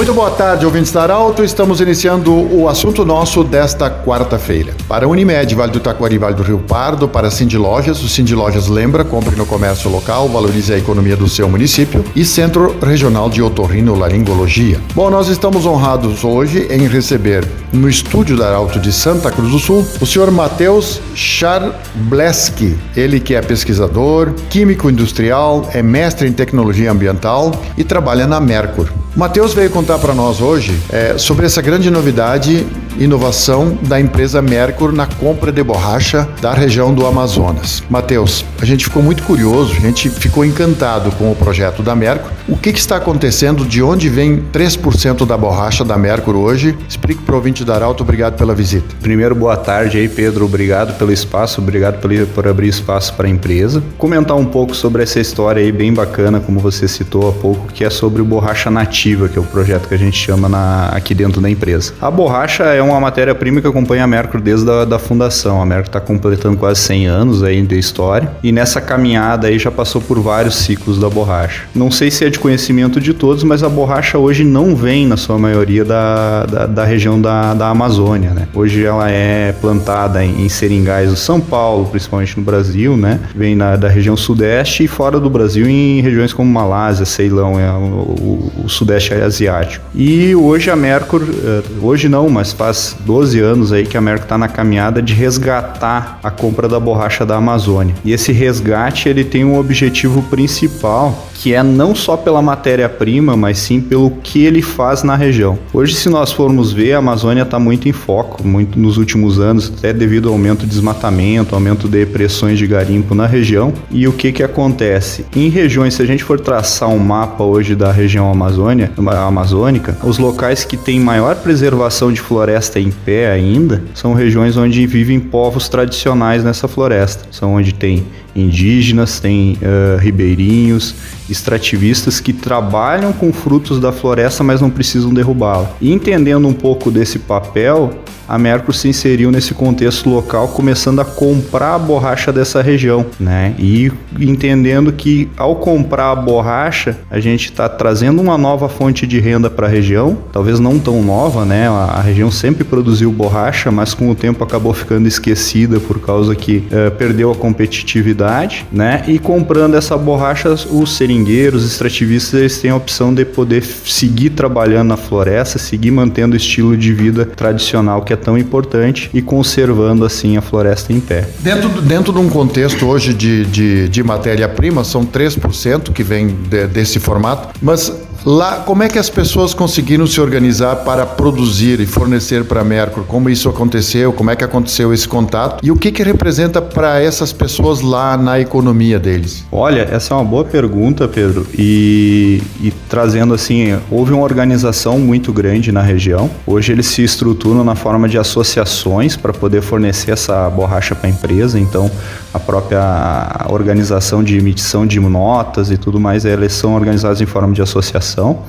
Muito boa tarde, ouvintes da Arauto. Estamos iniciando o assunto nosso desta quarta-feira. Para a Unimed, Vale do Taquari, Vale do Rio Pardo, para a Cindy Lojas, o Cindy Lojas lembra, compre no comércio local, valorize a economia do seu município e Centro Regional de Otorrinolaringologia. Bom, nós estamos honrados hoje em receber no estúdio da Arauto de Santa Cruz do Sul o senhor Matheus Charbleski, ele que é pesquisador, químico industrial, é mestre em tecnologia ambiental e trabalha na Mercur. Matheus veio contar para nós hoje é, sobre essa grande novidade, inovação da empresa Mercur na compra de borracha da região do Amazonas. Matheus, a gente ficou muito curioso, a gente ficou encantado com o projeto da Mercur. O que, que está acontecendo? De onde vem 3% da borracha da Mercur hoje? Explique para o ouvinte da Arauto, obrigado pela visita. Primeiro, boa tarde aí, Pedro. Obrigado pelo espaço, obrigado por, abrir espaço para a empresa. Comentar um pouco sobre essa história aí, bem bacana, como você citou há pouco, que é sobre o borracha nativa, que é o projeto que a gente chama na, aqui dentro da empresa. A borracha é uma matéria-prima que acompanha a Mercury desde a da fundação. A Mercury está completando quase 100 anos aí de história e nessa caminhada aí já passou por vários ciclos da borracha. Não sei se é de conhecimento de todos, mas a borracha hoje não vem, na sua maioria, da, da, da região da, da Amazônia, né? Hoje ela é plantada em, em seringais do São Paulo, principalmente no Brasil, né? Vem na, da região sudeste e fora do Brasil em regiões como Malásia, Ceilão, é, o, o, o sudeste asiático. E hoje a Mercur, eh, hoje não, mas faz 12 anos aí que a Mercur está na caminhada de resgatar a compra da borracha da Amazônia. E esse resgate ele tem um objetivo principal que é não só pela matéria-prima, mas sim pelo que ele faz na região. Hoje, se nós formos ver, a Amazônia está muito em foco, muito nos últimos anos, até devido ao aumento de desmatamento, aumento de pressões de garimpo na região. E o que que acontece? Em regiões, se a gente for traçar um mapa hoje da região Amazônia, amazônica, os locais que têm maior preservação de floresta em pé ainda são regiões onde vivem povos tradicionais nessa floresta. São onde tem indígenas, tem uh, ribeirinhos, extrativistas que trabalham com frutos da floresta, mas não precisam derrubá-la. E entendendo um pouco desse papel, a Mercur se inseriu nesse contexto local, começando a comprar a borracha dessa região, né? E entendendo que ao comprar a borracha, a gente está trazendo uma nova fonte de renda para a região, talvez não tão nova, né? A, a, região sempre produziu borracha, mas com o tempo acabou ficando esquecida por causa que uh, perdeu a competitividade, né? E comprando essa borracha, os seringueiros, os extrativistas, eles têm a opção de poder seguir trabalhando na floresta, seguir mantendo o estilo de vida tradicional que é tão importante e conservando assim a floresta em pé. Dentro, dentro de um contexto hoje de, de, de matéria-prima, são 3% que vem de, desse formato, mas Lá, como é que as pessoas conseguiram se organizar para produzir e fornecer para a Mercur? Como isso aconteceu? Como é que aconteceu esse contato? E o que, que representa para essas pessoas lá na economia deles? Olha, essa é uma boa pergunta, Pedro. E, e trazendo assim, houve uma organização muito grande na região. Hoje eles se estruturam na forma de associações para poder fornecer essa borracha para a empresa. Então, a própria organização de emissão de notas e tudo mais, elas são organizadas em forma de associação alimentação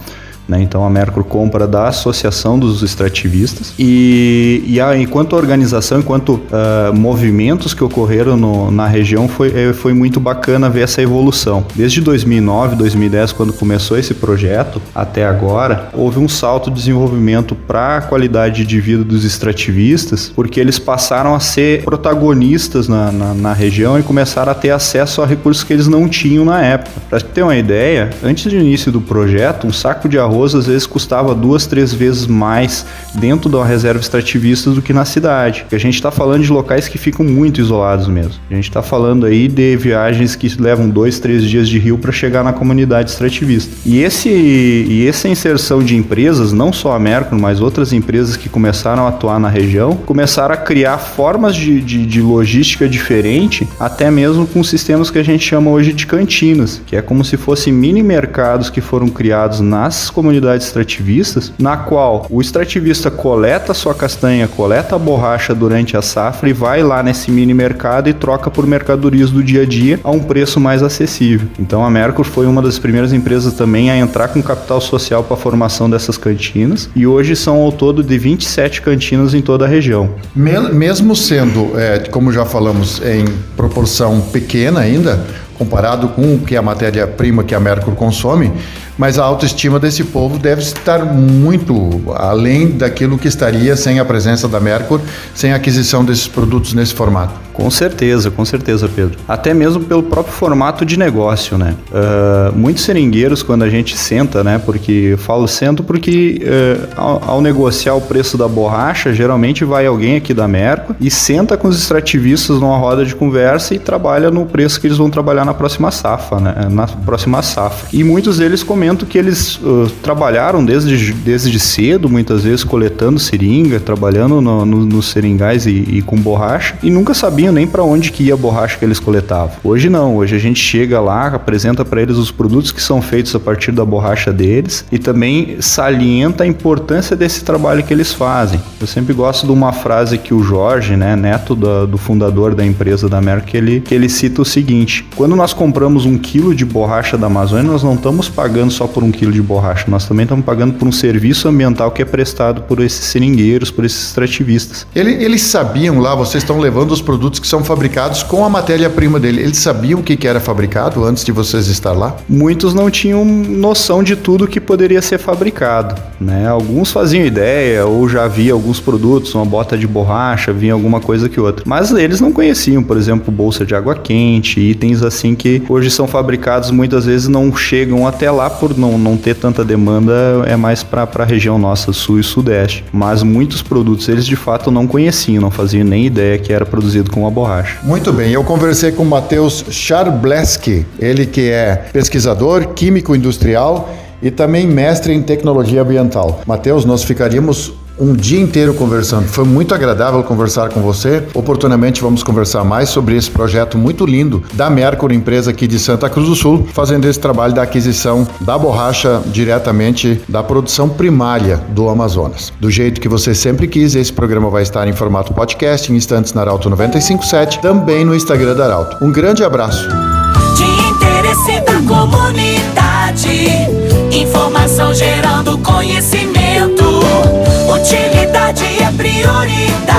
né? Então a Mercur compra da Associação dos Extrativistas e, e a, enquanto organização, enquanto uh, movimentos que ocorreram no, na região, foi, eh, foi muito bacana ver essa evolução. Desde 2009, 2010, quando começou esse projeto, até agora, houve um salto de desenvolvimento para a qualidade de vida dos extrativistas, porque eles passaram a ser protagonistas na, na, na região e começaram a ter acesso a recursos que eles não tinham na época. Para ter uma ideia, antes do início do projeto, um saco de arroz arroz às vezes custava duas, três vezes mais dentro da reserva extrativista do que na cidade. A gente está falando de locais que ficam muito isolados mesmo. A gente está falando aí de viagens que levam dois, três dias de rio para chegar na comunidade extrativista. E, esse, e essa inserção de empresas, não só a Mercury, mas outras empresas que começaram a atuar na região, começaram a criar formas de, de, de logística diferente, até mesmo com sistemas que a gente chama hoje de cantinas, que é como se fossem mini mercados que foram criados nas comunidades comunidades extrativistas, na qual o extrativista coleta sua castanha, coleta a borracha durante a safra e vai lá nesse mini mercado e troca por mercadorias do dia a dia a um preço mais acessível. Então a Mercur foi uma das primeiras empresas também a entrar com capital social para a formação dessas cantinas e hoje são ao todo de 27 cantinas em toda a região. Mesmo sendo, é, como já falamos, em proporção pequena ainda, comparado com o que a matéria-prima que a Mercur consome, mas a autoestima desse povo deve estar muito além daquilo que estaria sem a presença da Mercur, sem a aquisição desses produtos nesse formato. Com certeza, com certeza, Pedro. Até mesmo pelo próprio formato de negócio, né? Uh, muitos seringueiros, quando a gente senta, né? Porque falo sento porque uh, ao, ao, negociar o preço da borracha, geralmente vai alguém aqui da Merco e senta com os extrativistas numa roda de conversa e trabalha no preço que eles vão trabalhar na próxima safra, né? Na próxima safra. E muitos deles comentam que eles uh, trabalharam desde, desde cedo, muitas vezes coletando seringa, trabalhando no, no, nos seringais e, e com borracha e nunca sabiam nem para onde que ia a borracha que eles coletavam. Hoje não, hoje a gente chega lá, apresenta para eles os produtos que são feitos a partir da borracha deles e também salienta a importância desse trabalho que eles fazem. Eu sempre gosto de uma frase que o Jorge, né, neto do, do fundador da empresa da Merck, ele, que ele cita o seguinte: quando nós compramos um quilo de borracha da Amazônia, nós não estamos pagando só por um quilo de borracha, nós também estamos pagando por um serviço ambiental que é prestado por esses seringueiros, por esses extrativistas. Ele, eles sabiam lá, vocês estão levando os produtos que são fabricados com a matéria-prima dele. Eles sabiam o que, que era fabricado antes de vocês estar lá? Muitos não tinham noção de tudo que poderia ser fabricado. Né? Alguns faziam ideia ou já via alguns produtos, uma bota de borracha, vinha alguma coisa que outra. Mas eles não conheciam, por exemplo, bolsa de água quente, itens assim que hoje são fabricados muitas vezes não chegam até lá por não, não ter tanta demanda, é mais para a região nossa, sul e sudeste. Mas muitos produtos eles de fato não conheciam, não faziam nem ideia que era produzido com a borracha. Muito bem, eu conversei com o Matheus Charbleski, ele que é pesquisador, químico industrial e também mestre em tecnologia ambiental. Matheus, nós ficaríamos um dia inteiro conversando. Foi muito agradável conversar com você. Oportunamente vamos conversar mais sobre esse projeto muito lindo da Mercury, empresa aqui de Santa Cruz do Sul, fazendo esse trabalho da aquisição da borracha diretamente da produção primária do Amazonas. Do jeito que você sempre quis, esse programa vai estar em formato podcast em instantes na Arauto 957, também no Instagram da Arauto. Um grande abraço. De interesse da comunidade, informação gerando conhecimento. Prioridade.